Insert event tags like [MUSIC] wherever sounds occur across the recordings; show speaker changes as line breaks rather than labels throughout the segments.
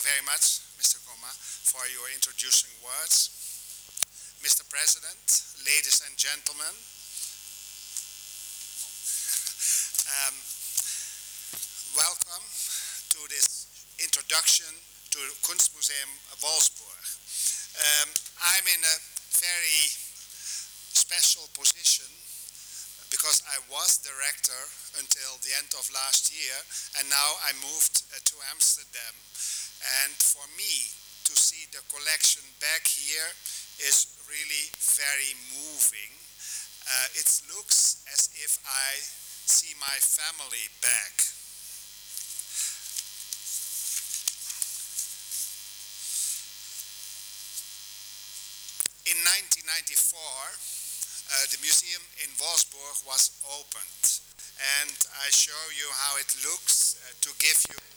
you very much, Mr. Goma, for your introducing words. Mr. President, ladies and gentlemen, um, welcome to this introduction to Kunstmuseum Wolfsburg. Um, I'm in a very special position because I was director until the end of last year and now I moved uh, to Amsterdam and for me to see the collection back here is really very moving. Uh, it looks as if I see my family back. In 1994, uh, the museum in Wolfsburg was opened and I show you how it looks uh, to give you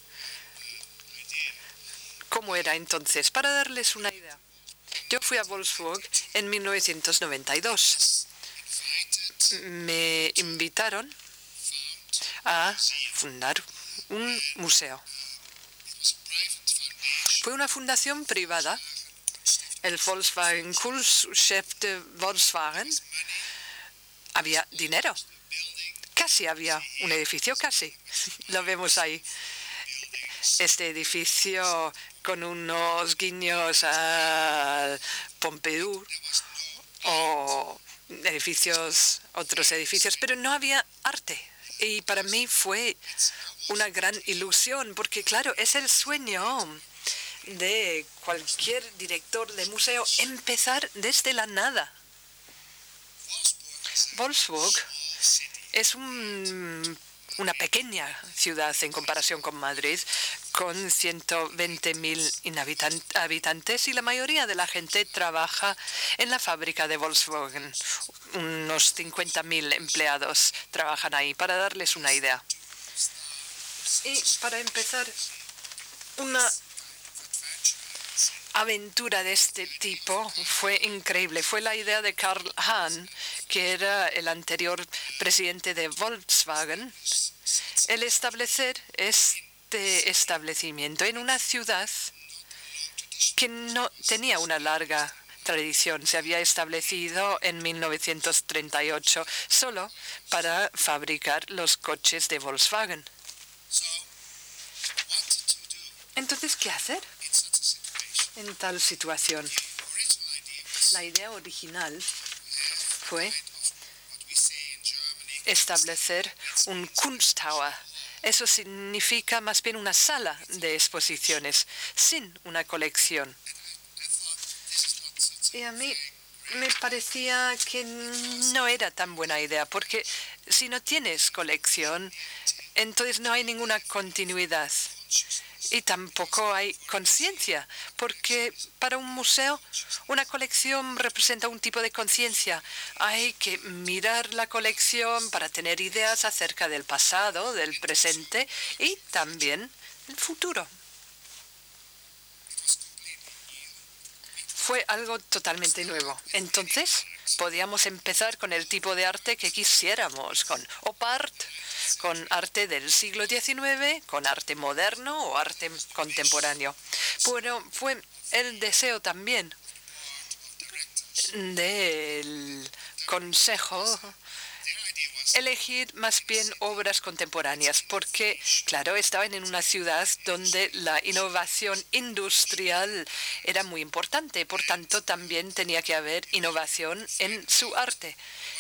¿Cómo era entonces? Para darles una idea. Yo fui a Wolfsburg en 1992. Me invitaron a fundar un museo. Fue una fundación privada, el Volkswagen Kunstchef de Volkswagen. Había dinero. Casi había un edificio, casi. [LAUGHS] Lo vemos ahí. Este edificio con unos guiños al Pompidou o edificios, otros edificios, pero no había arte. Y para mí fue una gran ilusión, porque claro, es el sueño de cualquier director de museo empezar desde la nada. Wolfsburg es un una pequeña ciudad en comparación con Madrid, con 120.000 habitantes y la mayoría de la gente trabaja en la fábrica de Volkswagen. Unos 50.000 empleados trabajan ahí, para darles una idea. Y para empezar, una aventura de este tipo fue increíble. Fue la idea de Karl Hahn, que era el anterior presidente de Volkswagen, el establecer este establecimiento en una ciudad que no tenía una larga tradición. Se había establecido en 1938 solo para fabricar los coches de Volkswagen. Entonces, ¿qué hacer? en tal situación. La idea original fue establecer un Kunsttower. Eso significa más bien una sala de exposiciones sin una colección. Y a mí me parecía que no era tan buena idea, porque si no tienes colección, entonces no hay ninguna continuidad y tampoco hay conciencia, porque para un museo una colección representa un tipo de conciencia. Hay que mirar la colección para tener ideas acerca del pasado, del presente y también el futuro. Fue algo totalmente nuevo. Entonces, podíamos empezar con el tipo de arte que quisiéramos, con opart, con arte del siglo XIX, con arte moderno o arte contemporáneo. Bueno, fue el deseo también del Consejo elegir más bien obras contemporáneas, porque, claro, estaban en una ciudad donde la innovación industrial era muy importante, por tanto, también tenía que haber innovación en su arte.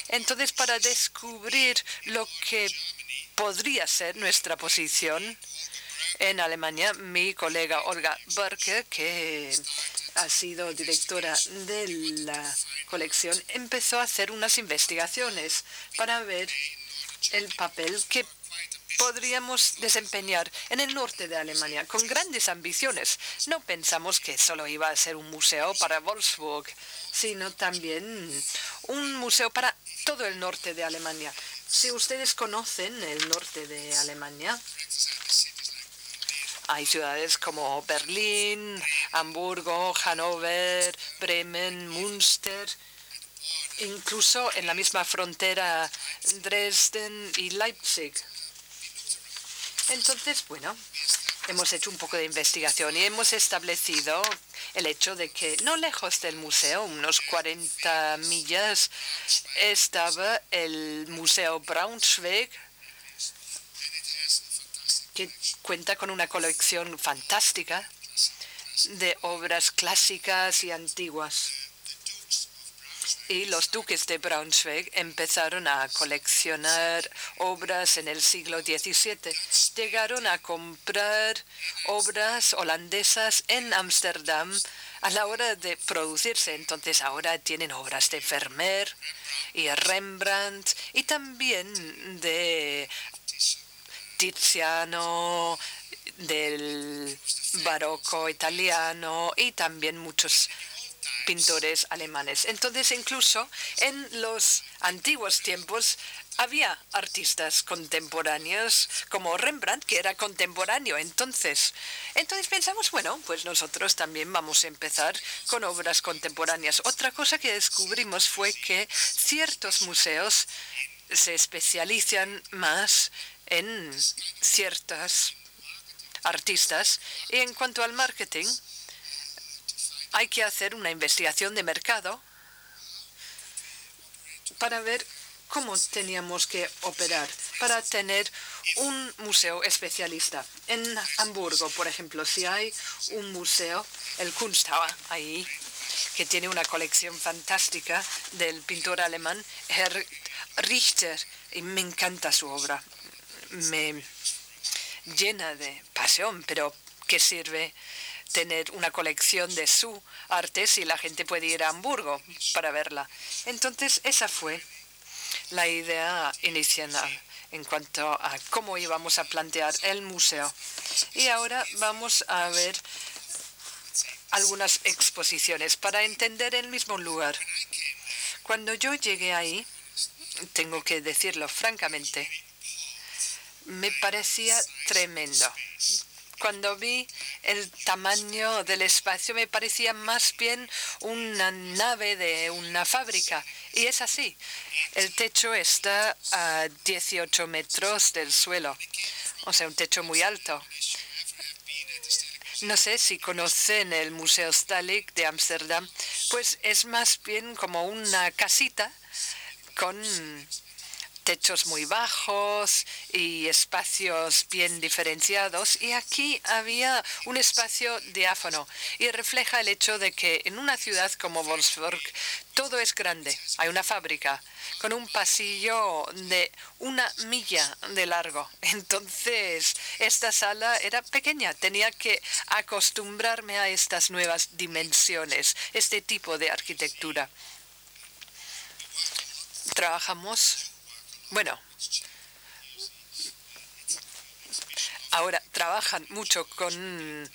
Entonces, para descubrir lo que podría ser nuestra posición en Alemania, mi colega Olga Berke, que ha sido directora de la colección, empezó a hacer unas investigaciones para ver el papel que podríamos desempeñar en el norte de Alemania con grandes ambiciones. No pensamos que solo iba a ser un museo para Wolfsburg, sino también un museo para todo el norte de Alemania. Si ustedes conocen el norte de Alemania, hay ciudades como Berlín, Hamburgo, Hannover, Bremen, Münster, incluso en la misma frontera Dresden y Leipzig. Entonces, bueno, hemos hecho un poco de investigación y hemos establecido el hecho de que no lejos del museo, unos 40 millas, estaba el Museo Braunschweig, que cuenta con una colección fantástica de obras clásicas y antiguas. Y los duques de Braunschweig empezaron a coleccionar obras en el siglo XVII. Llegaron a comprar obras holandesas en Ámsterdam a la hora de producirse. Entonces ahora tienen obras de Vermeer y Rembrandt y también de Del barroco italiano y también muchos pintores alemanes. Entonces, incluso en los antiguos tiempos había artistas contemporáneos como Rembrandt, que era contemporáneo. Entonces, entonces pensamos, bueno, pues nosotros también vamos a empezar con obras contemporáneas. Otra cosa que descubrimos fue que ciertos museos se especializan más en ciertas artistas. Y en cuanto al marketing, hay que hacer una investigación de mercado para ver cómo teníamos que operar para tener un museo especialista. En Hamburgo, por ejemplo, si hay un museo, el Kunsthaus, ahí, que tiene una colección fantástica del pintor alemán Herr Richter, y me encanta su obra. Me llena de pasión, pero ¿qué sirve tener una colección de su arte si la gente puede ir a Hamburgo para verla? Entonces, esa fue la idea inicial en cuanto a cómo íbamos a plantear el museo. Y ahora vamos a ver algunas exposiciones para entender el mismo lugar. Cuando yo llegué ahí, tengo que decirlo francamente, me parecía tremendo. Cuando vi el tamaño del espacio me parecía más bien una nave de una fábrica. Y es así. El techo está a 18 metros del suelo. O sea, un techo muy alto. No sé si conocen el Museo Stalik de Ámsterdam, pues es más bien como una casita con techos muy bajos y espacios bien diferenciados. Y aquí había un espacio diáfano y refleja el hecho de que en una ciudad como Wolfsburg todo es grande. Hay una fábrica con un pasillo de una milla de largo. [LAUGHS] Entonces, esta sala era pequeña. Tenía que acostumbrarme a estas nuevas dimensiones, este tipo de arquitectura. Trabajamos bueno, ahora trabajan mucho con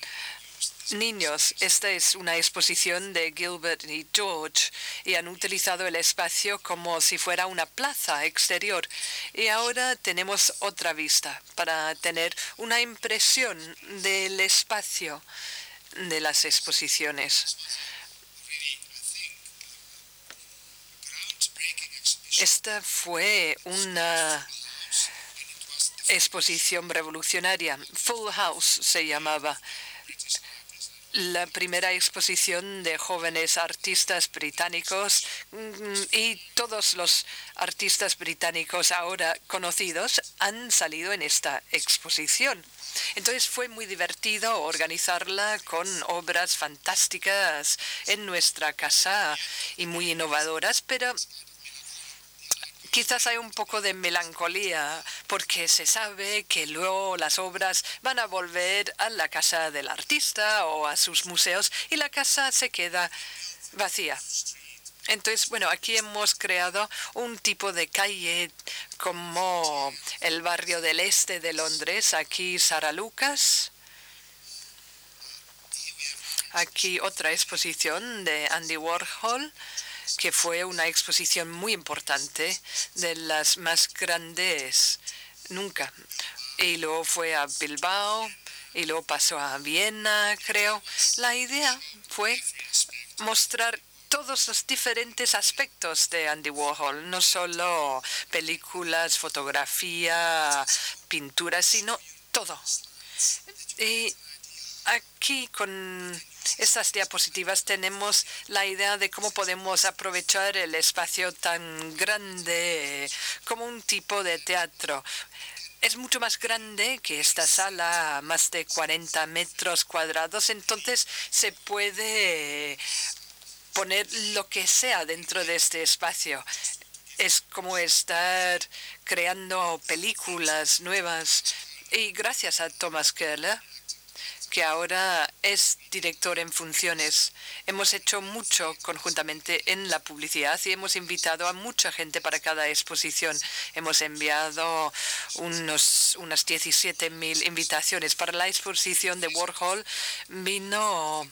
niños. Esta es una exposición de Gilbert y George y han utilizado el espacio como si fuera una plaza exterior. Y ahora tenemos otra vista para tener una impresión del espacio de las exposiciones. Esta fue una exposición revolucionaria. Full House se llamaba. La primera exposición de jóvenes artistas británicos mm, y todos los artistas británicos ahora conocidos han salido en esta exposición. Entonces fue muy divertido organizarla con obras fantásticas en nuestra casa y muy innovadoras, pero quizás hay un poco de melancolía porque se sabe que luego las obras van a volver a la casa del artista o a sus museos y la casa se queda vacía. Entonces, bueno, aquí hemos creado un tipo de calle como el barrio del este de Londres, aquí Sara Lucas. Aquí otra exposición de Andy Warhol que fue una exposición muy importante, de las más grandes nunca. Y luego fue a Bilbao y luego pasó a Viena, creo. La idea fue mostrar todos los diferentes aspectos de Andy Warhol, no solo películas, fotografía, pintura, sino todo. Y aquí con estas diapositivas tenemos la idea de cómo podemos aprovechar el espacio tan grande como un tipo de teatro. Es mucho más grande que esta sala, más de 40 metros cuadrados, entonces se puede poner lo que sea dentro de este espacio. Es como estar creando películas nuevas. Y gracias a Thomas Keller, que ahora es director en funciones. Hemos hecho mucho conjuntamente en la publicidad y hemos invitado a mucha gente para cada exposición. Hemos enviado unos, unas 17.000 invitaciones. Para la exposición de Warhol vino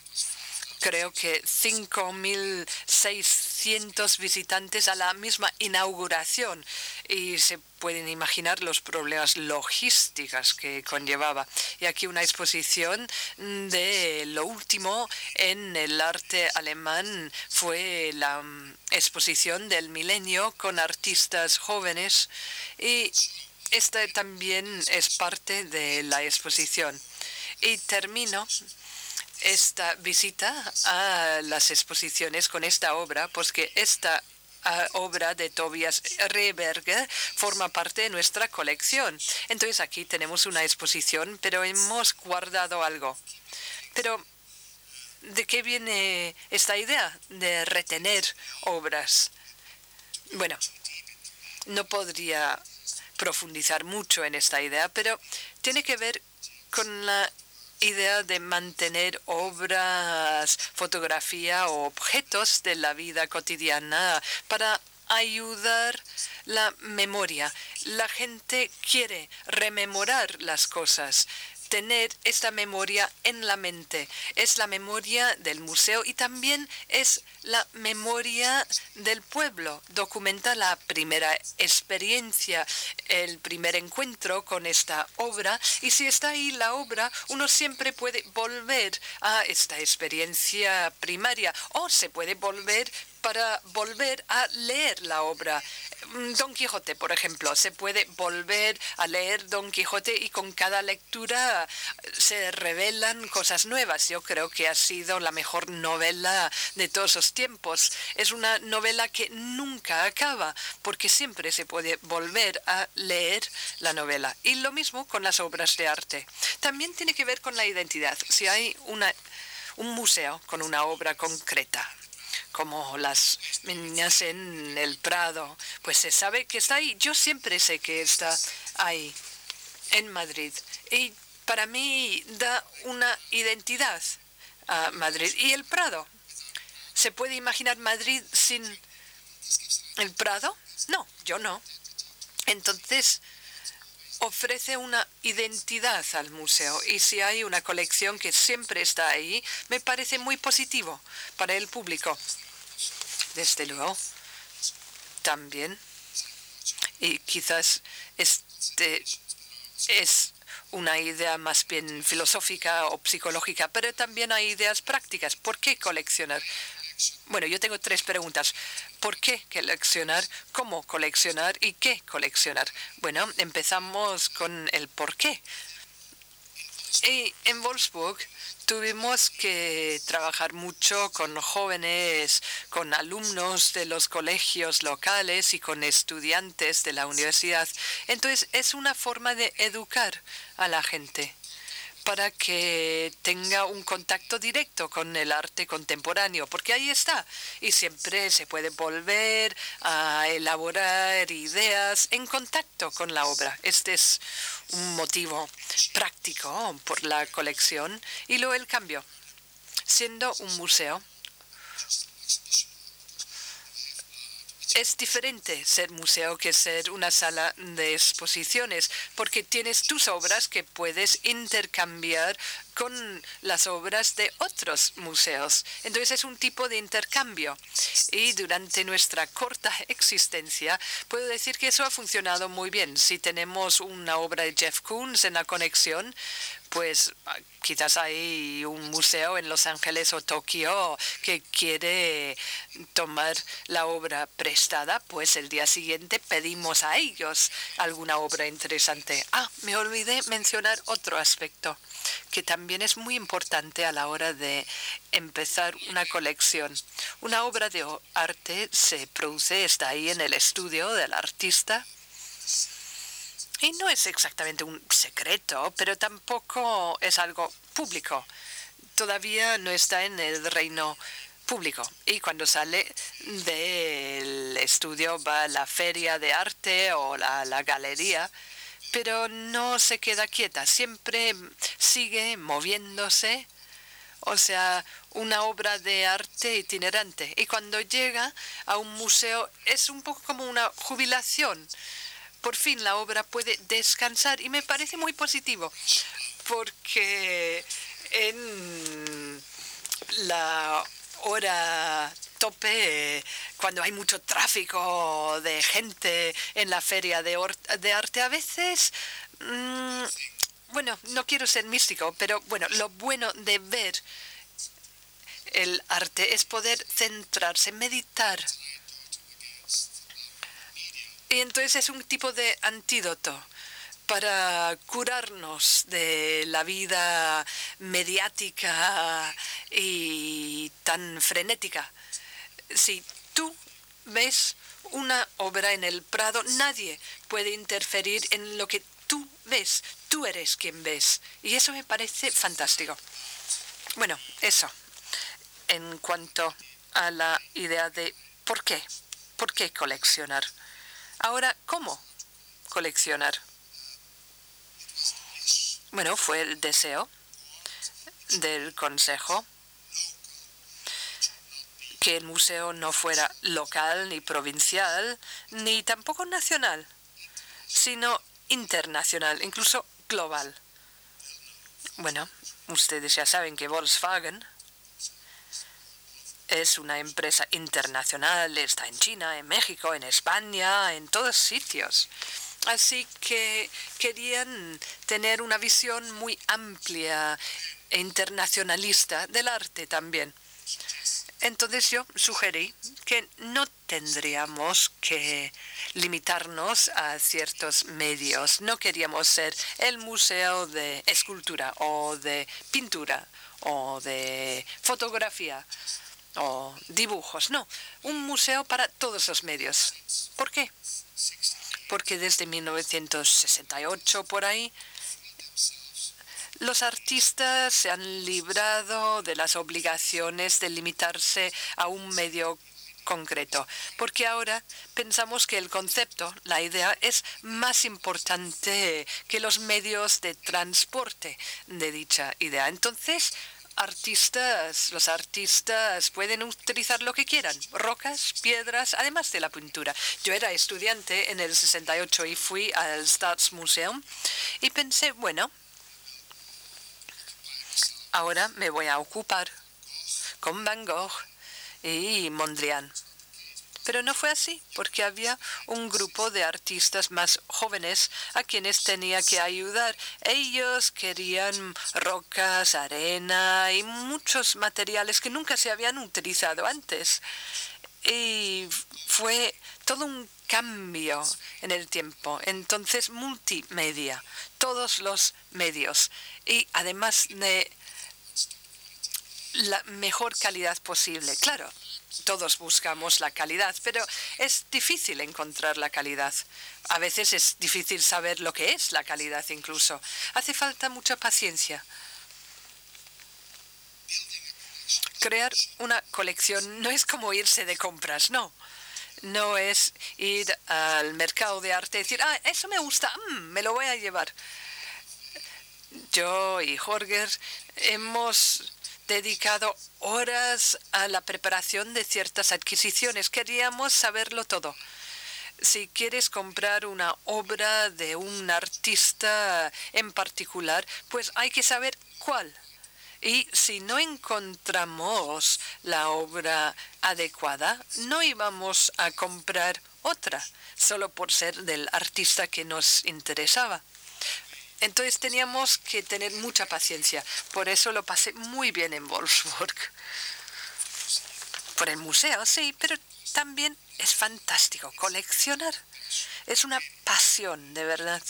creo que 5.600 visitantes a la misma inauguración y se pueden imaginar los problemas logísticos que conllevaba. Y aquí una exposición de lo último en el arte alemán fue la mm, exposición del milenio con artistas jóvenes y esta también es parte de la exposición. Y termino esta visita a las exposiciones con esta obra, porque esta ah, obra de Tobias Reberger forma parte de nuestra colección. Entonces aquí tenemos una exposición, pero hemos guardado algo. Pero, ¿de qué viene esta idea de retener obras? Bueno, no podría profundizar mucho en esta idea, pero tiene que ver con la idea de mantener obras, fotografía o objetos de la vida cotidiana para ayudar la memoria. La gente quiere rememorar las cosas, tener esta memoria en la mente. Es la memoria del museo y también es la memoria del pueblo. Documenta la primera experiencia, el primer encuentro con esta obra. Y si está ahí la obra, uno siempre puede volver a esta experiencia primaria o se puede volver para volver a leer la obra. Mm, Don Quijote, por ejemplo, se puede volver a leer Don Quijote y con cada lectura se revelan cosas nuevas. Yo creo que ha sido la mejor novela de todos los tiempos. Es una novela que nunca acaba porque siempre se puede volver a leer la novela. Y lo mismo con las obras de arte. También tiene que ver con la identidad. Si hay una, un museo con una obra concreta, como las niñas en el Prado, pues se sabe que está ahí. Yo siempre sé que está ahí, en Madrid. Y para mí da una identidad a Madrid. ¿Y el Prado? ¿Se puede imaginar Madrid sin el Prado? No, yo no. Entonces, ofrece una identidad al museo y si hay una colección que siempre está ahí, me parece muy positivo para el público desde luego, también. Y quizás este es una idea más bien filosófica o psicológica, pero también hay ideas prácticas. ¿Por qué coleccionar? Bueno, yo tengo tres preguntas. ¿Por qué coleccionar? ¿Cómo coleccionar? ¿Y qué coleccionar? Bueno, empezamos con el por qué. En Wolfsburg tuvimos que trabajar mucho con jóvenes, con alumnos de los colegios locales y con estudiantes de la universidad. Entonces es una forma de educar a la gente para que tenga un contacto directo con el arte contemporáneo, porque ahí está, y siempre se puede volver a elaborar ideas en contacto con la obra. Este es un motivo práctico por la colección y luego el cambio. Siendo un museo, es diferente ser museo que ser una sala de exposiciones, porque tienes tus obras que puedes intercambiar con las obras de otros museos. Entonces es un tipo de intercambio. Y durante nuestra corta existencia, puedo decir que eso ha funcionado muy bien. Si tenemos una obra de Jeff Koons en la conexión, pues ah, quizás hay un museo en Los Ángeles o Tokio que quiere tomar la obra prestada, pues el día siguiente pedimos a ellos alguna obra interesante. Ah, me olvidé mencionar otro aspecto. Que también es muy importante a la hora de empezar una colección. Una obra de arte se produce, está ahí en el estudio del artista. Y no es exactamente un secreto, pero tampoco es algo público. Todavía no está en el reino público. Y cuando sale del estudio va a la feria de arte o a la galería, pero no se queda quieta, siempre sigue moviéndose. O sea, una obra de arte itinerante. Y cuando llega a un museo es un poco como una jubilación. Por fin la obra puede descansar y me parece muy positivo, porque en la hora tope cuando hay mucho tráfico de gente en la feria de, de arte. A veces, mm, bueno, no quiero ser místico, pero bueno, lo bueno de ver el arte es poder centrarse, meditar. Y entonces es un tipo de antídoto para curarnos de la vida mediática y tan frenética. Si tú ves una obra en el Prado, nadie puede interferir en lo que tú ves. Tú eres quien ves. Y eso me parece fantástico. Bueno, eso. En cuanto a la idea de por qué. ¿Por qué coleccionar? Ahora, ¿cómo coleccionar? Bueno, fue el deseo del Consejo que el museo no fuera local ni provincial, ni tampoco nacional, sino internacional, incluso global. Bueno, ustedes ya saben que Volkswagen es una empresa internacional, está en China, en México, en España, en todos sitios. Así que querían tener una visión muy amplia e internacionalista del arte también. Entonces yo sugerí que no tendríamos que limitarnos a ciertos medios. No queríamos ser el museo de escultura o de pintura o de fotografía o dibujos. No, un museo para todos los medios. ¿Por qué? porque desde 1968 por ahí los artistas se han librado de las obligaciones de limitarse a un medio concreto, porque ahora pensamos que el concepto, la idea, es más importante que los medios de transporte de dicha idea. Entonces, artistas, los artistas pueden utilizar lo que quieran, rocas, piedras, además de la pintura. Yo era estudiante en el 68 y fui al Staatsmuseum y pensé, bueno, ahora me voy a ocupar con Van Gogh y Mondrian. Pero no fue así, porque había un grupo de artistas más jóvenes a quienes tenía que ayudar. Ellos querían rocas, arena y muchos materiales que nunca se habían utilizado antes. Y fue todo un cambio en el tiempo. Entonces, multimedia, todos los medios. Y además de la mejor calidad posible. Claro, todos buscamos la calidad, pero es difícil encontrar la calidad. A veces es difícil saber lo que es la calidad incluso. Hace falta mucha paciencia. Crear una colección no es como irse de compras, no. No es ir al mercado de arte y decir, ah, eso me gusta, mm, me lo voy a llevar. Yo y Jorge hemos dedicado horas a la preparación de ciertas adquisiciones. Queríamos saberlo todo. Si quieres comprar una obra de un artista en particular, pues hay que saber cuál. Y si no encontramos la obra adecuada, no íbamos a comprar otra, solo por ser del artista que nos interesaba. Entonces teníamos que tener mucha paciencia. Por eso lo pasé muy bien en Wolfsburg. Por el museo, sí, pero también es fantástico coleccionar. Es una pasión, de verdad.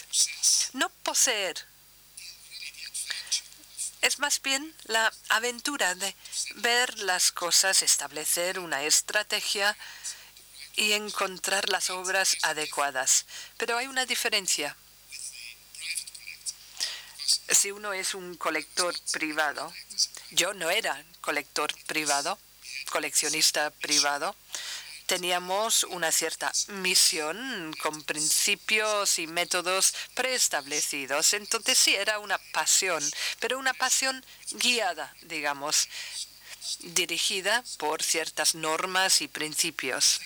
No poseer. es más bien la aventura de ver las cosas, establecer una estrategia y encontrar las obras adecuadas. Pero hay una diferencia. Si uno es un colector privado, yo no era colector privado, coleccionista privado, teníamos una cierta misión con principios y métodos preestablecidos. Entonces sí, era una pasión, pero una pasión guiada, digamos, dirigida por ciertas normas y principios.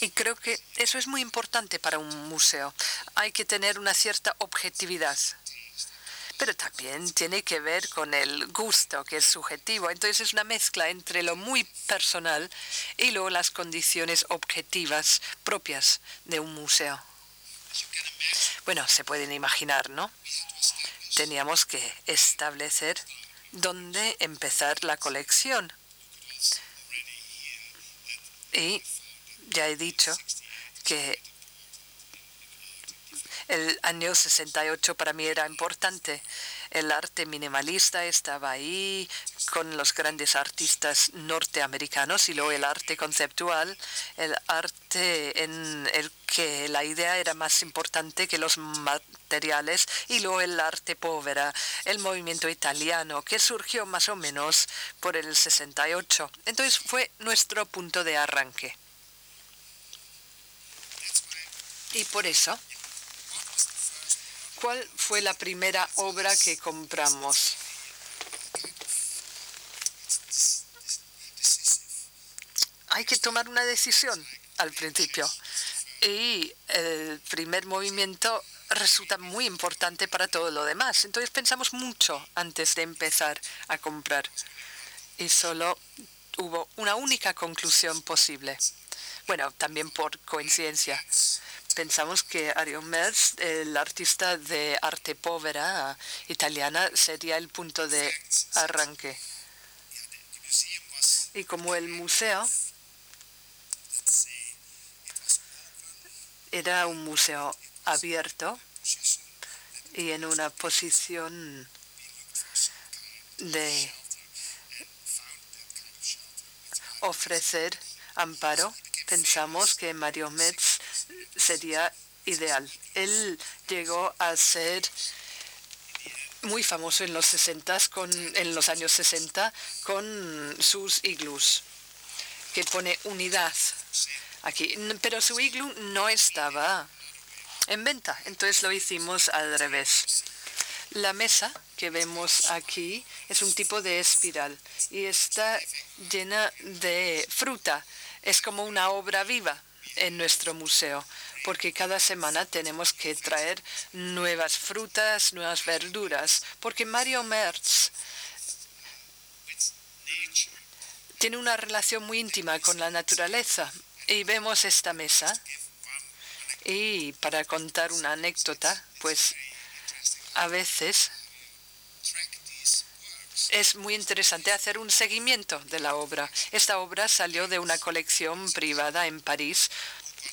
Y creo que eso es muy importante para un museo. Hay que tener una cierta objetividad pero también tiene que ver con el gusto, que es subjetivo. Entonces es una mezcla entre lo muy personal y luego las condiciones objetivas propias de un museo. Bueno, se pueden imaginar, ¿no? Teníamos que establecer dónde empezar la colección. Y ya he dicho que el año 68 para mí era importante. El arte minimalista estaba ahí con los grandes artistas norteamericanos y luego el arte conceptual, el arte en el que la idea era más importante que los materiales y luego el arte povera, el movimiento italiano que surgió más o menos por el 68. Entonces fue nuestro punto de arranque. Y por eso ¿Cuál fue la primera obra que compramos? Hay que tomar una decisión al principio. Y el primer movimiento resulta muy importante para todo lo demás. Entonces pensamos mucho antes de empezar a comprar. Y solo hubo una única conclusión posible. Bueno, también por coincidencia pensamos que Arion Merz, el artista de arte povera italiana, sería el punto de arranque. Y como el museo era un museo abierto y en una posición de ofrecer amparo, pensamos que Mario Metz sería ideal. Él llegó a ser muy famoso en los 60 con en los años 60 con sus iglus que pone unidad aquí. Pero su iglu no estaba en venta entonces lo hicimos al revés. La mesa que vemos aquí es un tipo de espiral y está llena de fruta. Es como una obra viva en nuestro museo, porque cada semana tenemos que traer nuevas frutas, nuevas verduras, porque Mario Merz tiene una relación muy íntima con la naturaleza. Y vemos esta mesa. Y para contar una anécdota, pues a veces es muy interesante hacer un seguimiento de la obra. Esta obra salió de una colección privada en París.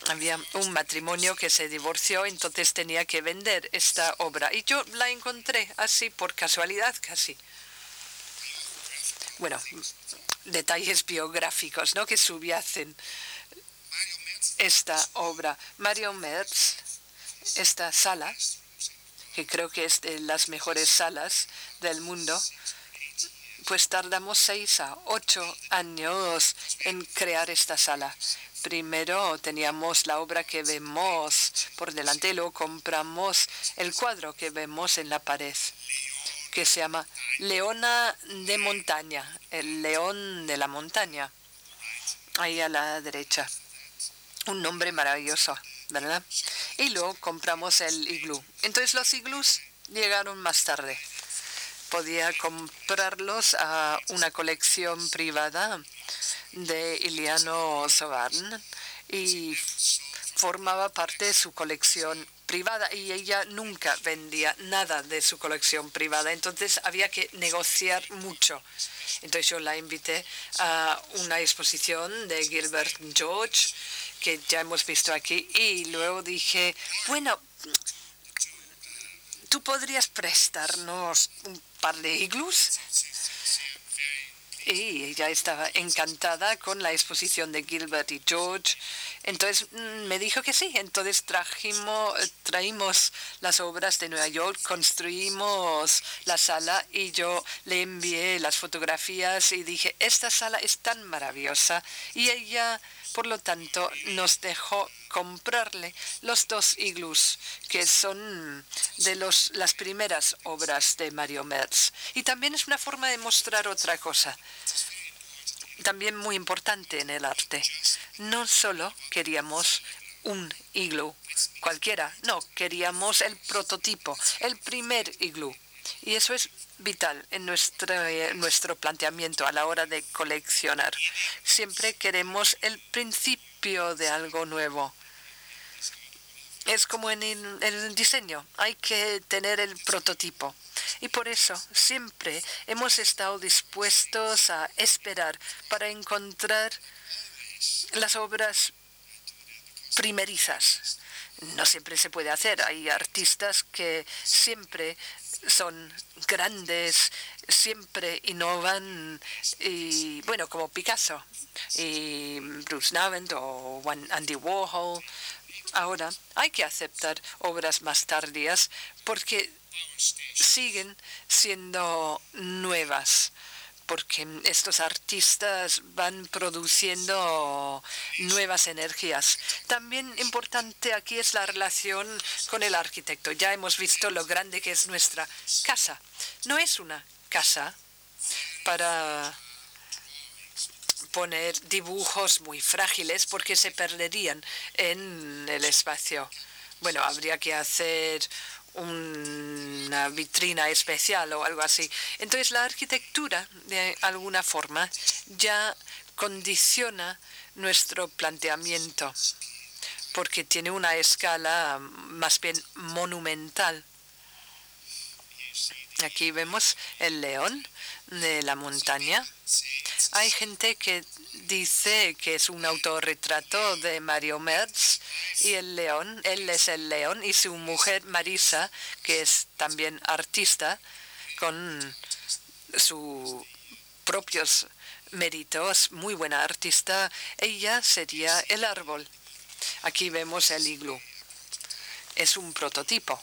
Había un matrimonio que se divorció, entonces tenía que vender esta obra. Y yo la encontré así, por casualidad casi. Bueno, detalles biográficos ¿no? que subyacen esta obra. Mario Merz, esta sala, que creo que es de las mejores salas del mundo, pues tardamos seis a ocho años en crear esta sala. Primero teníamos la obra que vemos por delante, luego compramos el cuadro que vemos en la pared, que se llama Leona de Montaña, el león de la montaña, ahí a la derecha. Un nombre maravilloso, ¿verdad? Y luego compramos el iglú. Entonces los iglús llegaron más tarde podía comprarlos a una colección privada de Iliano Sovarn y formaba parte de su colección privada y ella nunca vendía nada de su colección privada, entonces había que negociar mucho. Entonces yo la invité a una exposición de Gilbert George que ya hemos visto aquí y luego dije, bueno, ¿Tú podrías prestarnos un par de iglus? Y ella estaba encantada con la exposición de Gilbert y George. Entonces mm, me dijo que sí. Entonces trajimos, traímos las obras de Nueva York, construimos la sala y yo le envié las fotografías y dije, esta sala es tan maravillosa. Y ella, por lo tanto, nos dejó comprarle los dos iglus, que son de los, las primeras obras de Mario Merz. Y también es una forma de mostrar otra cosa, también muy importante en el arte. No solo queríamos un iglú cualquiera, no, queríamos el prototipo, el primer iglú. Y eso es vital en nuestro, nuestro planteamiento a la hora de coleccionar. Siempre queremos el principio de algo nuevo. Es como en el diseño, hay que tener el prototipo. Y por eso siempre hemos estado dispuestos a esperar para encontrar las obras primerizas. No siempre se puede hacer. Hay artistas que siempre son grandes, siempre innovan, y bueno, como Picasso, y Bruce Navent o Andy Warhol. Ahora hay que aceptar obras más tardías porque siguen siendo nuevas porque estos artistas van produciendo nuevas energías. También importante aquí es la relación con el arquitecto. Ya hemos visto lo grande que es nuestra casa. No es una casa para poner dibujos muy frágiles porque se perderían en el espacio. Bueno, habría que hacer una vitrina especial o algo así. Entonces la arquitectura, de alguna forma, ya condiciona nuestro planteamiento porque tiene una escala más bien monumental. Aquí vemos el león de la montaña. Hay gente que dice que es un autorretrato de Mario Merz y el león, él es el león y su mujer Marisa, que es también artista con sus propios méritos, muy buena artista, ella sería el árbol. Aquí vemos el iglú. Es un prototipo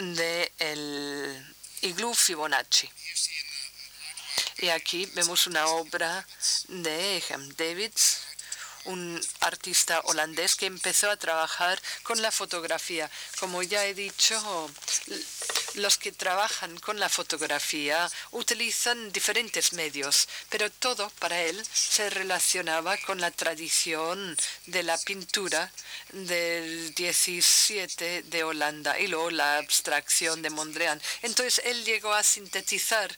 de el iglú Fibonacci. Y aquí vemos una obra de Hem Davids, un artista holandés que empezó a trabajar con la fotografía. Como ya he dicho, los que trabajan con la fotografía utilizan diferentes medios, pero todo para él se relacionaba con la tradición de la pintura del 17 de Holanda y luego la abstracción de Mondrian. Entonces él llegó a sintetizar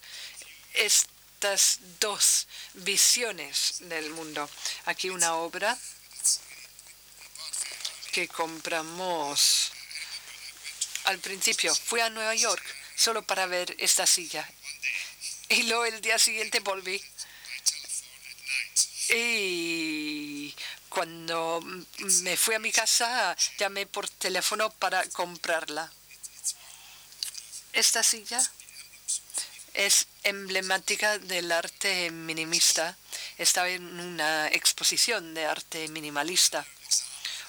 estas dos visiones del mundo. Aquí una obra que compramos al principio. Fui a Nueva York solo para ver esta silla. Y luego el día siguiente volví. Y cuando me fui a mi casa, llamé por teléfono para comprarla. Esta silla es emblemática del arte minimista. Estaba en una exposición de arte minimalista.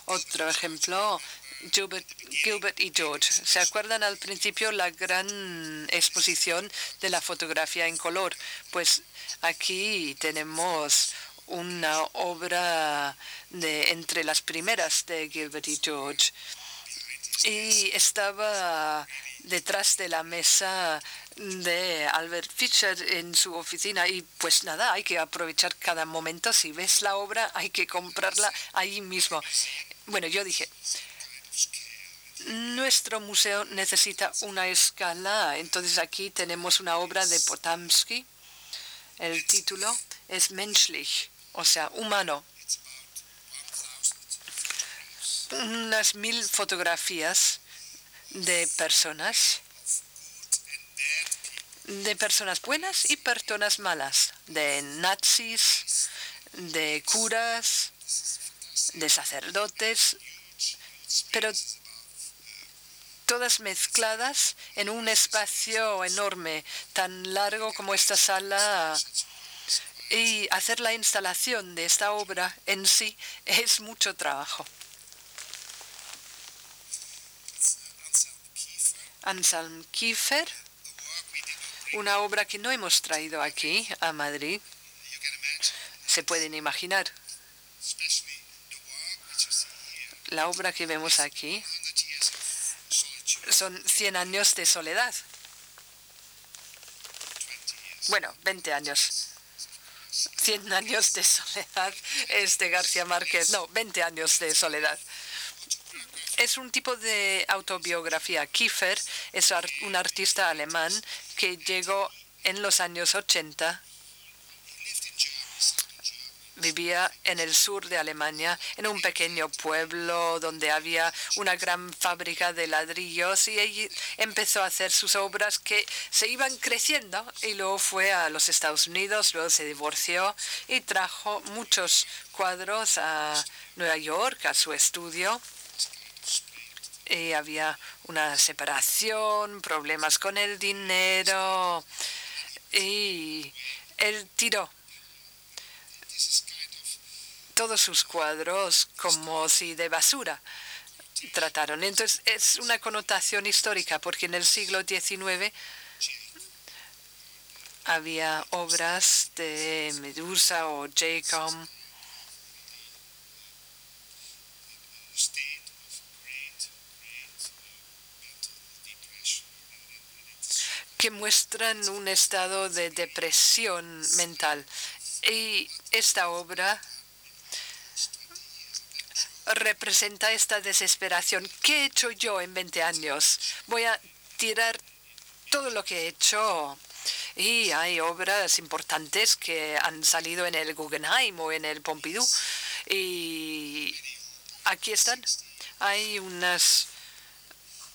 Otro ejemplo, Gilbert, y George. ¿Se acuerdan al principio la gran exposición de la fotografía en color? Pues aquí tenemos una obra de entre las primeras de Gilbert y George. Y estaba detrás de la mesa de Albert Fischer en su oficina y pues nada, hay que aprovechar cada momento. Si ves la obra, hay que comprarla ahí mismo. Bueno, yo dije, nuestro museo necesita una escala. Entonces aquí tenemos una obra de Potamsky. El título es Menschlich, o sea, humano. Unas mil fotografías de personas, de personas buenas y personas malas, de nazis, de curas, de sacerdotes, pero todas mezcladas en un espacio enorme, tan largo como esta sala. Y hacer la instalación de esta obra en sí es mucho trabajo. Anselm Kiefer, una obra que no hemos traído aquí a Madrid. Se pueden imaginar. La obra que vemos aquí son 100 años de soledad. Bueno, 20 años. 100 años de soledad es de García Márquez. No, 20 años de soledad. Es un tipo de autobiografía. Kiefer es un artista alemán que llegó en los años 80 vivía en el sur de Alemania, en un pequeño pueblo donde había una gran fábrica de ladrillos y empezó a hacer sus obras que se iban creciendo y luego fue a los Estados Unidos, luego se divorció y trajo muchos cuadros a Nueva York, a su estudio. Y había una separación, problemas con el dinero y él tiró todos sus cuadros como si de basura trataron. Entonces es una connotación histórica porque en el siglo XIX había obras de Medusa o Jacob que muestran un estado de depresión mental. Y esta obra representa esta desesperación. ¿Qué he hecho yo en 20 años? Voy a tirar todo lo que he hecho. Y hay obras importantes que han salido en el Guggenheim o en el Pompidou. Y aquí están. Hay unas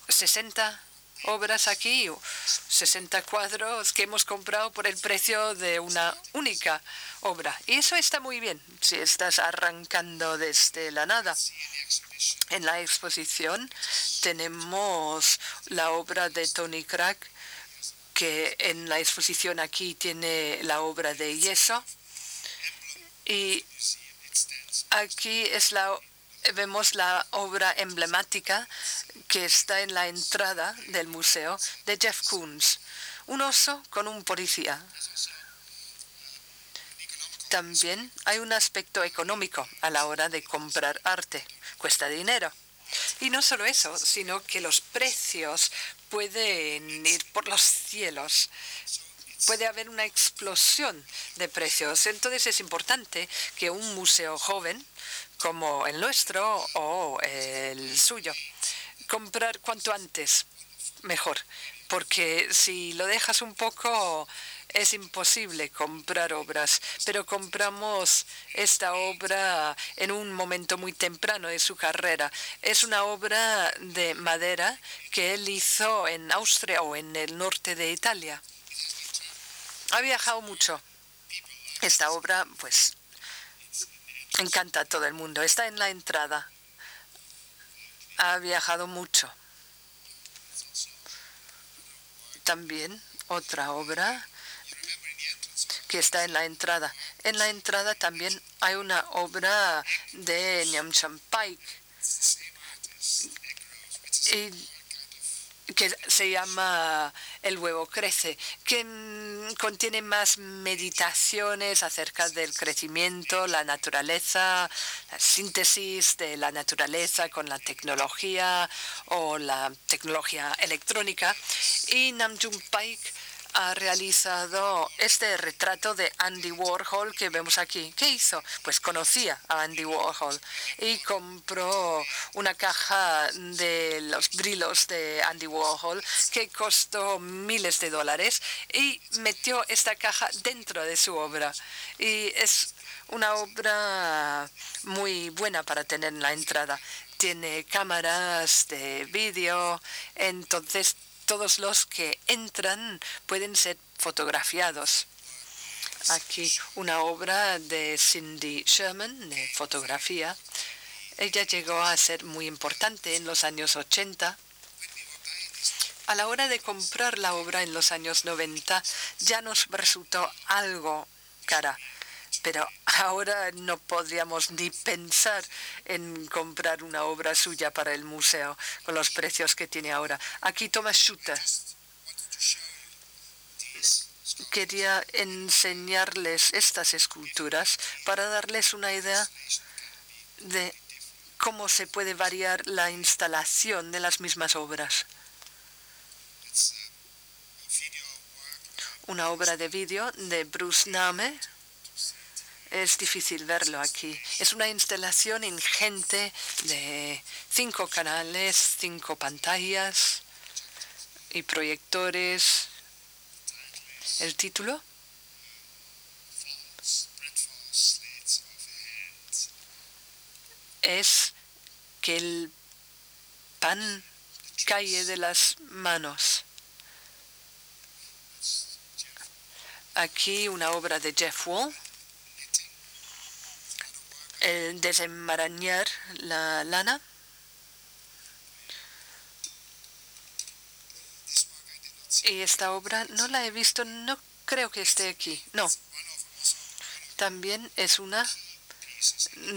60 obras aquí, 60 cuadros que hemos comprado por el precio de una única obra. Y eso está muy bien si estás arrancando desde la nada. En la exposición tenemos la obra de Tony Crack, que en la exposición aquí tiene la obra de yeso. Y aquí es la vemos la obra emblemática que está en la entrada del museo de Jeff Koons, un oso con un policía. También hay un aspecto económico a la hora de comprar arte. Cuesta dinero. Y no solo eso, sino que los precios pueden ir por los cielos. Puede haber una explosión de precios. Entonces es importante que un museo joven como el nuestro o el suyo, comprar cuanto antes mejor, porque si lo dejas un poco es imposible comprar obras, pero compramos esta obra en un momento muy temprano de su carrera. Es una obra de madera que él hizo en Austria o en el norte de Italia. Ha viajado mucho. Esta obra, pues, encanta a todo el mundo. Está en la entrada. Ha viajado mucho. También otra obra que está en la entrada. En la entrada también hay una obra de Nyam Champaik que se llama El huevo crece, que mm, contiene más meditaciones acerca del crecimiento, la naturaleza, la síntesis de la naturaleza con la tecnología o la tecnología electrónica. Y Namjoon Paik ha realizado este retrato de Andy Warhol que vemos aquí. ¿Qué hizo? Pues conocía a Andy Warhol y compró una caja de los brilos de Andy Warhol que costó miles de dólares y metió esta caja dentro de su obra. Y es una obra muy buena para tener en la entrada. Tiene cámaras de vídeo, entonces todos los que entran pueden ser fotografiados. Aquí una obra de Cindy Sherman de fotografía. Ella llegó a ser muy importante en los años 80 a la hora de comprar la obra en los años 90 ya nos resultó algo cara. Pero ahora no podríamos ni pensar en comprar una obra suya para el museo con los precios que tiene ahora. Aquí Thomas Schutter. Quería enseñarles estas esculturas para darles una idea de cómo se puede variar la instalación de las mismas obras. Una obra de vídeo de Bruce Name. Es difícil verlo aquí. Es una instalación ingente de cinco canales, cinco pantallas y proyectores. ¿El título? es que el pan cae de las manos. Aquí una obra de Jeff Wall. El desenmarañar la lana. Y esta obra no la he visto, no creo que esté aquí. No. También es una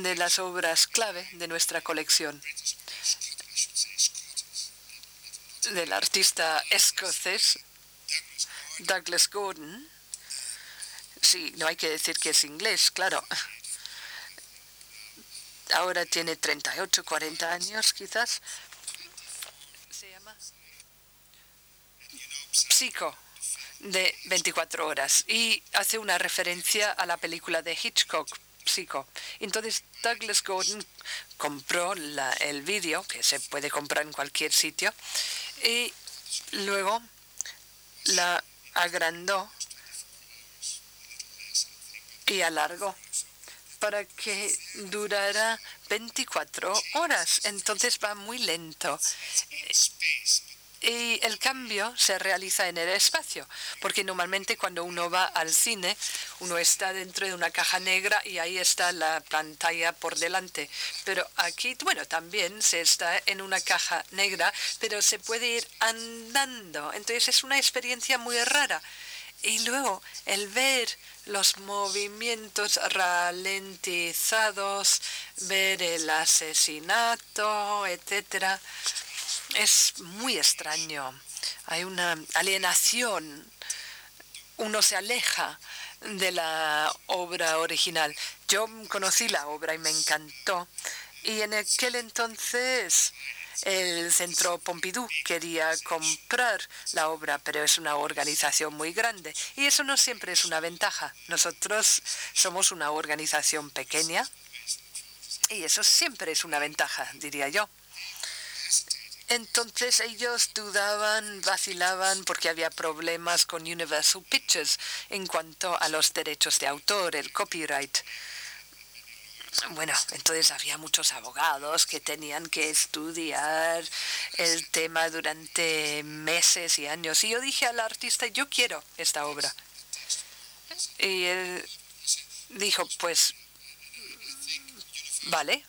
de las obras clave de nuestra colección del artista escocés Douglas Gordon. Sí, no hay que decir que es inglés, claro. Ahora tiene 38, 40 años quizás. Se llama Psico de 24 horas y hace una referencia a la película de Hitchcock, Psico. Entonces Douglas Gordon compró el vídeo, que se puede comprar en cualquier sitio, y luego la agrandó y alargó para que durara 24 horas. Entonces va muy lento. Y el cambio se realiza en el espacio, porque normalmente cuando uno va al cine, uno está dentro de una caja negra y ahí está la pantalla por delante. Pero aquí, bueno, también se está en una caja negra, pero se puede ir andando. Entonces es una experiencia muy rara. Y luego el ver los movimientos ralentizados, ver el asesinato, etcétera es muy extraño. Hay una alienación. Uno se aleja de la obra original. Yo conocí la obra y me encantó. Y en aquel entonces el Centro Pompidou quería comprar la obra, pero es una organización muy grande. Y eso no siempre es una ventaja. Nosotros somos una organización pequeña y eso siempre es una ventaja, diría yo. Entonces ellos dudaban, vacilaban porque había problemas con Universal Pictures en cuanto a los derechos de autor, el copyright. Bueno, entonces había muchos abogados que tenían que estudiar el tema durante meses y años. Y yo dije al artista, yo quiero esta obra. Y él dijo, pues, vale.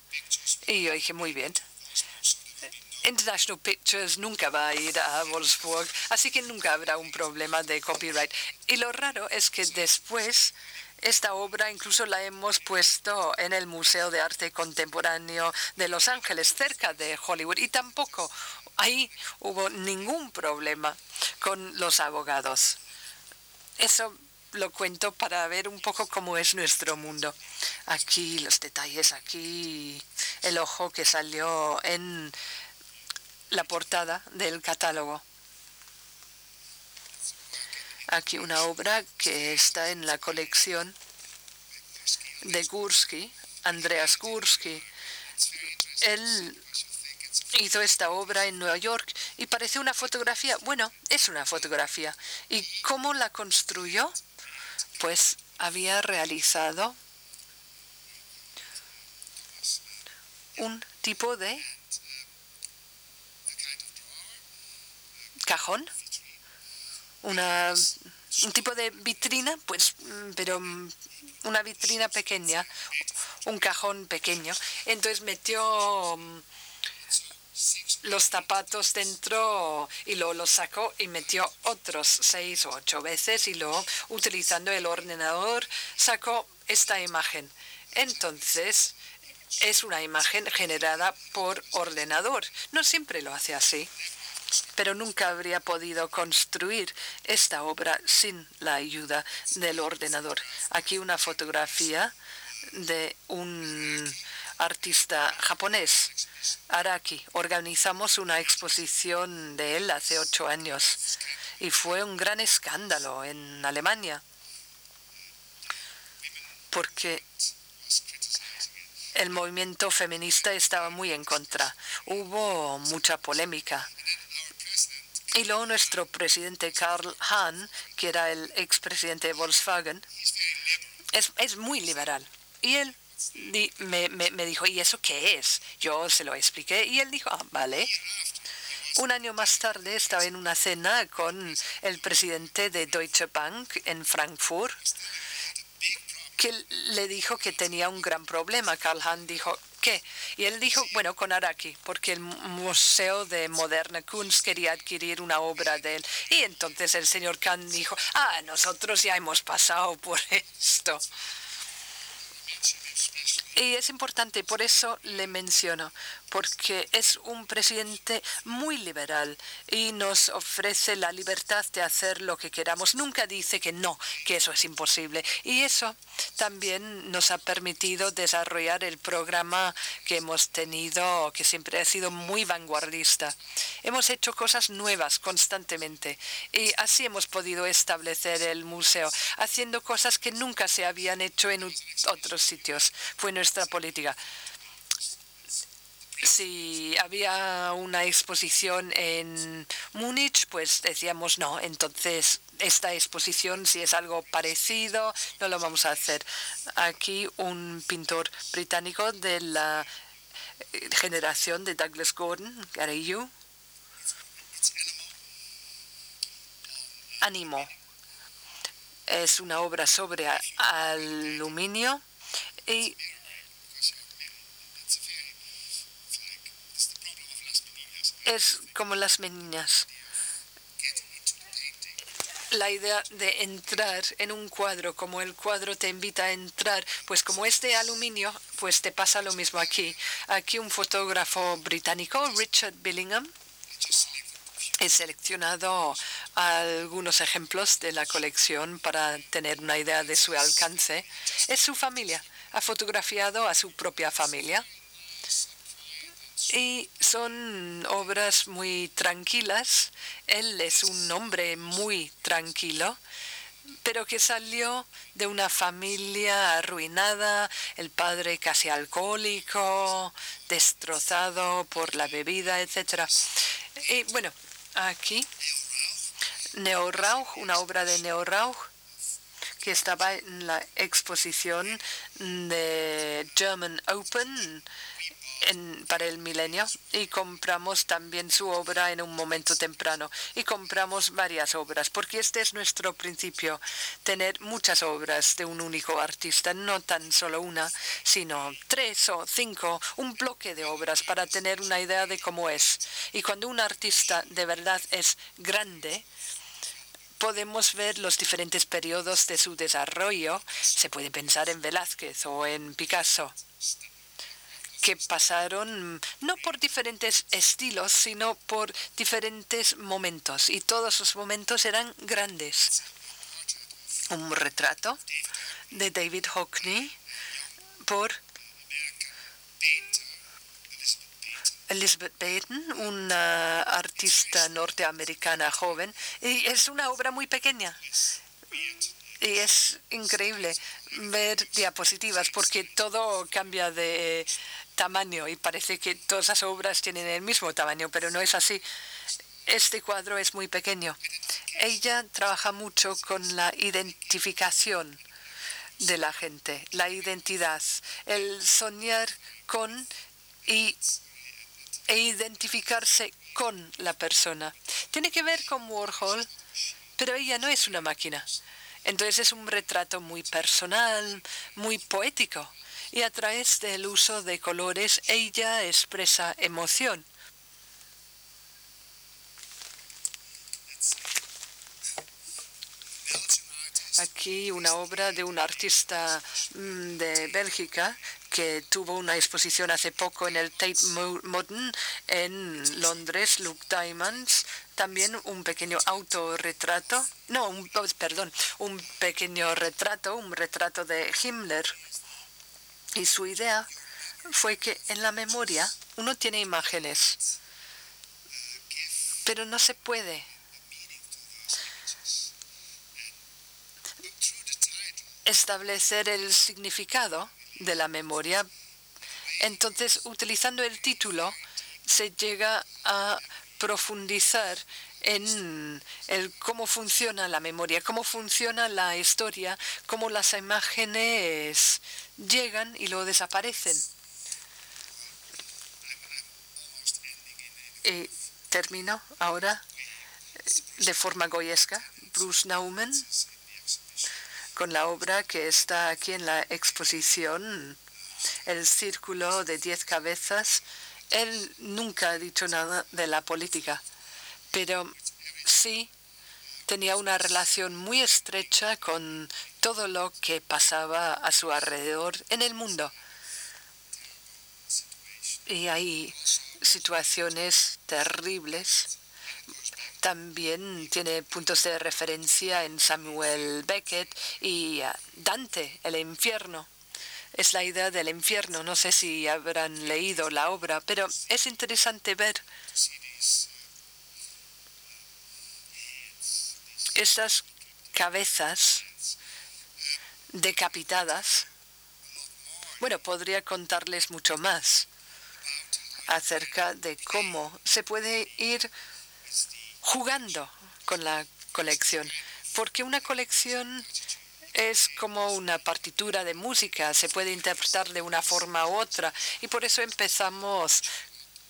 Y yo dije, muy bien. International Pictures nunca va a ir a Wolfsburg, así que nunca habrá un problema de copyright. Y lo raro es que después esta obra incluso la hemos puesto en el Museo de Arte Contemporáneo de Los Ángeles, cerca de Hollywood, y tampoco ahí hubo ningún problema con los abogados. Eso lo cuento para ver un poco cómo es nuestro mundo. Aquí los detalles, aquí el ojo que salió en la portada del catálogo. Aquí una obra que está en la colección de Gursky, Andreas Gursky. Él hizo esta obra en Nueva York y parece una fotografía. Bueno, es una fotografía. ¿Y cómo la construyó? Pues había realizado un tipo de cajón, una, un tipo de vitrina, pues, mm, pero mm, una vitrina pequeña, un cajón pequeño. Entonces metió mm, los zapatos dentro y luego los sacó y metió otros seis o ocho veces y luego utilizando el ordenador sacó esta imagen. Entonces, es una imagen generada por ordenador. No siempre lo hace así, pero nunca habría podido construir esta obra sin la ayuda del ordenador. Aquí una fotografía de un artista japonés, Araki. Organizamos una exposición de él hace ocho años y fue un gran escándalo en Alemania porque el movimiento feminista estaba muy en contra. Hubo mucha polémica. Y luego nuestro presidente Karl Hahn, que era el expresidente de Volkswagen, es, es muy liberal. Y él me, me, dijo, ¿y eso qué es? Yo se lo expliqué y él dijo, ah, vale. Un año más tarde estaba en una cena con el presidente de Deutsche Bank en Frankfurt que le dijo que tenía un gran problema. Karl Hahn dijo, ¿qué? Y él dijo, bueno, con Araki, porque el Museo de Moderna Kunst quería adquirir una obra de él. Y entonces el señor Kahn dijo, ah, nosotros ya hemos pasado por [LAUGHS] esto. Y es importante, por eso le menciono, porque es un presidente muy liberal y nos ofrece la libertad de hacer lo que queramos. Nunca dice que no, que eso es imposible. Y eso también nos ha permitido desarrollar el programa que hemos tenido, que siempre ha sido muy vanguardista. Hemos hecho cosas nuevas constantemente y así hemos podido establecer el museo, haciendo cosas que nunca se habían hecho en otros sitios. Fue nuestra política si había una exposición en Múnich, pues decíamos no, entonces esta exposición, si es algo parecido, no lo vamos a hacer. Aquí un pintor británico de la eh, generación de Douglas Gordon, Garayu. Ánimo. Es una obra sobre aluminio y es como las meninas. La idea de entrar en un cuadro, como el cuadro te invita a entrar, pues como es de aluminio, pues te pasa lo mismo aquí. Aquí un fotógrafo británico, Richard Billingham, he seleccionado algunos ejemplos de la colección para tener una idea de su alcance. Es su familia. Ha fotografiado a su propia familia y son obras muy tranquilas. Él es un hombre muy tranquilo, pero que salió de una familia arruinada, el padre casi alcohólico, destrozado por la bebida, etc. Y bueno, aquí Neo Rauch, una obra de Neo Rauch que estaba en la exposición de German Open para el milenio y compramos también su obra en un momento temprano y compramos varias obras porque este es nuestro principio, tener muchas obras de un único artista, no tan solo una, sino tres o cinco, un bloque de obras para tener una idea de cómo es. Y cuando un artista de verdad es grande, podemos ver los diferentes periodos de su desarrollo. Se puede pensar en Velázquez o en Picasso que pasaron no por diferentes estilos, sino por diferentes momentos. Y todos los momentos eran grandes. Un retrato de David Hockney por Elizabeth Baden, una artista norteamericana joven, y es una obra muy pequeña. Y es increíble ver diapositivas porque todo cambia de tamaño y parece que todas las obras tienen el mismo tamaño, pero no es así. Este cuadro es muy pequeño. Ella trabaja mucho con la identificación de la gente, la identidad, el soñar con y, e identificarse con la persona. Tiene que ver con Warhol, pero ella no es una máquina. Entonces es un retrato muy personal, muy poético y a través del uso de colores ella expresa emoción. Aquí una obra de un artista mm, de Bélgica que tuvo una exposición hace poco en el Tate Modern en Londres, Luke Diamonds, también un pequeño autorretrato, no, un, perdón, un pequeño retrato, un retrato de Himmler y su idea fue que en la memoria uno tiene imágenes, pero no se puede establecer el significado de la memoria. Entonces, utilizando el título, se llega a profundizar en el cómo funciona la memoria, cómo funciona la historia, cómo las imágenes llegan y luego desaparecen. Y termino ahora de forma goyesca. Bruce Nauman con la obra que está aquí en la exposición, El Círculo de Diez Cabezas. Él nunca ha dicho nada de la política, pero sí tenía una relación muy estrecha con todo lo que pasaba a su alrededor en el mundo. Y hay situaciones terribles también tiene puntos de referencia en Samuel Beckett y Dante, el infierno. Es la idea del infierno. No sé si habrán leído la obra, pero es interesante ver esas cabezas decapitadas. Bueno, podría contarles mucho más acerca de cómo se puede ir jugando con la colección, porque una colección es como una partitura de música, se puede interpretar de una forma u otra y por eso empezamos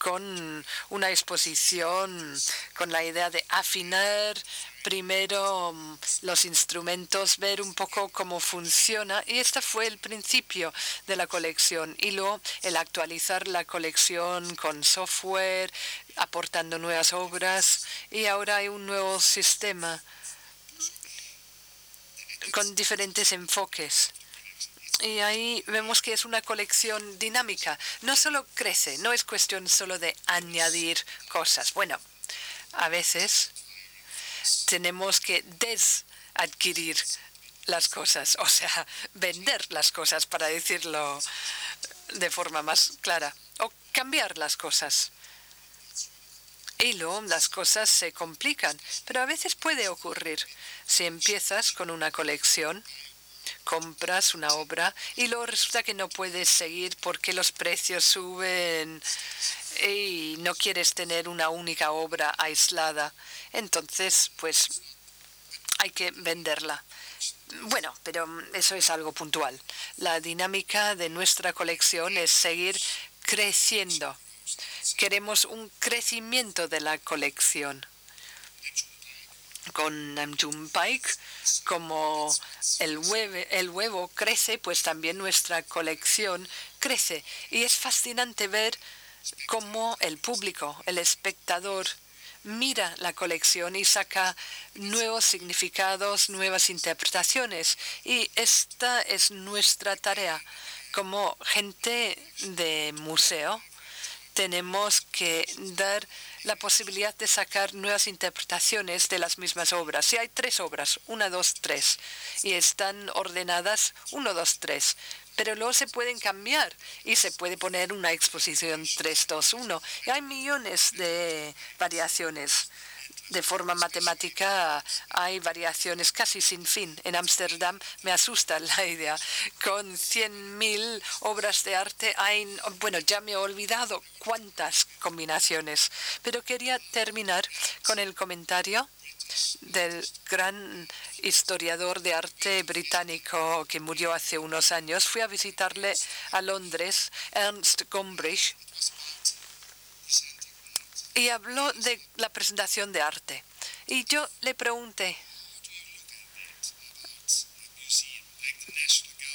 con una exposición con la idea de afinar primero mm, los instrumentos, ver un poco cómo funciona. Y este fue el principio de la colección. Y luego el actualizar la colección con software, aportando nuevas obras. Y ahora hay un nuevo sistema con diferentes enfoques. Y ahí vemos que es una colección dinámica. No solo crece, no es cuestión solo de añadir cosas. Bueno, a veces tenemos que desadquirir las cosas, o sea, vender las cosas, para decirlo de forma más clara, o cambiar las cosas. Y luego las cosas se complican, pero a veces puede ocurrir. Si empiezas con una colección, compras una obra y luego resulta que no puedes seguir porque los precios suben y no quieres tener una única obra aislada. Entonces, pues hay que venderla. Bueno, pero eso es algo puntual. La dinámica de nuestra colección es seguir creciendo. Queremos un crecimiento de la colección con Namjoon Pike, como el huevo crece, pues también nuestra colección crece. Y es fascinante ver cómo el público, el espectador, mira la colección y saca nuevos significados, nuevas interpretaciones. Y esta es nuestra tarea como gente de museo. Tenemos que dar la posibilidad de sacar nuevas interpretaciones de las mismas obras. Si hay tres obras, una, dos, tres, y están ordenadas uno, dos, tres, pero luego se pueden cambiar y se puede poner una exposición 3, 2, 1. Y hay millones de variaciones de forma matemática hay variaciones casi sin fin. En Ámsterdam me asusta la idea. Con 100.000 obras de arte hay, bueno, ya me he olvidado cuántas combinaciones. Pero quería terminar con el comentario del gran historiador de arte británico que murió hace unos años. Fui a visitarle a Londres, Ernst Gombrich, y habló de la presentación de arte. Y yo le pregunté,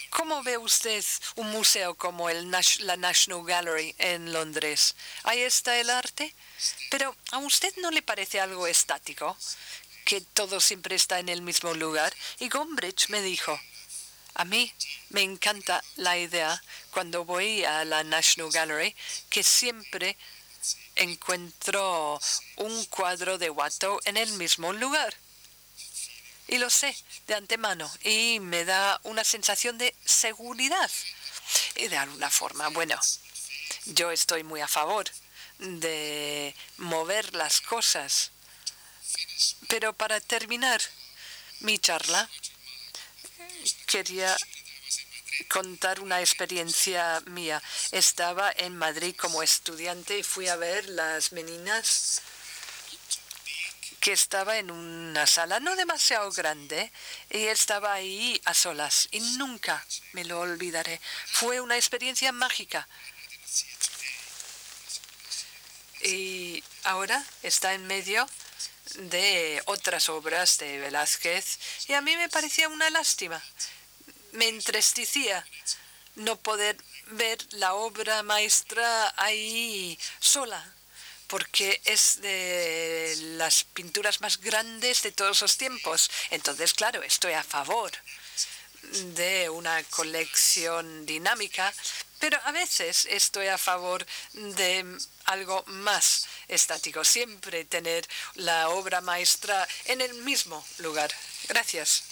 ¿cómo ve usted un museo como el, la National Gallery en Londres? Ahí está el arte, pero ¿a usted no le parece algo estático? que todo siempre está en el mismo lugar. Y Gombrich me dijo, a mí me encanta la idea cuando voy a la National Gallery que siempre encuentro un cuadro de Watteau en el mismo lugar. Y lo sé de antemano y me da una sensación de seguridad. Y de alguna forma, bueno, yo estoy muy a favor de mover las cosas. Pero para terminar mi charla, quería contar una experiencia mía. Estaba en Madrid como estudiante y fui a ver las meninas que estaba en una sala no demasiado grande y estaba ahí a solas y nunca me lo olvidaré. Fue una experiencia mágica. Y ahora está en medio de otras obras de Velázquez y a mí me parecía una lástima. Me entristecía no poder ver la obra maestra ahí sola, porque es de las pinturas más grandes de todos los tiempos. Entonces, claro, estoy a favor de una colección dinámica, pero a veces estoy a favor de algo más estático, siempre tener la obra maestra en el mismo lugar. Gracias.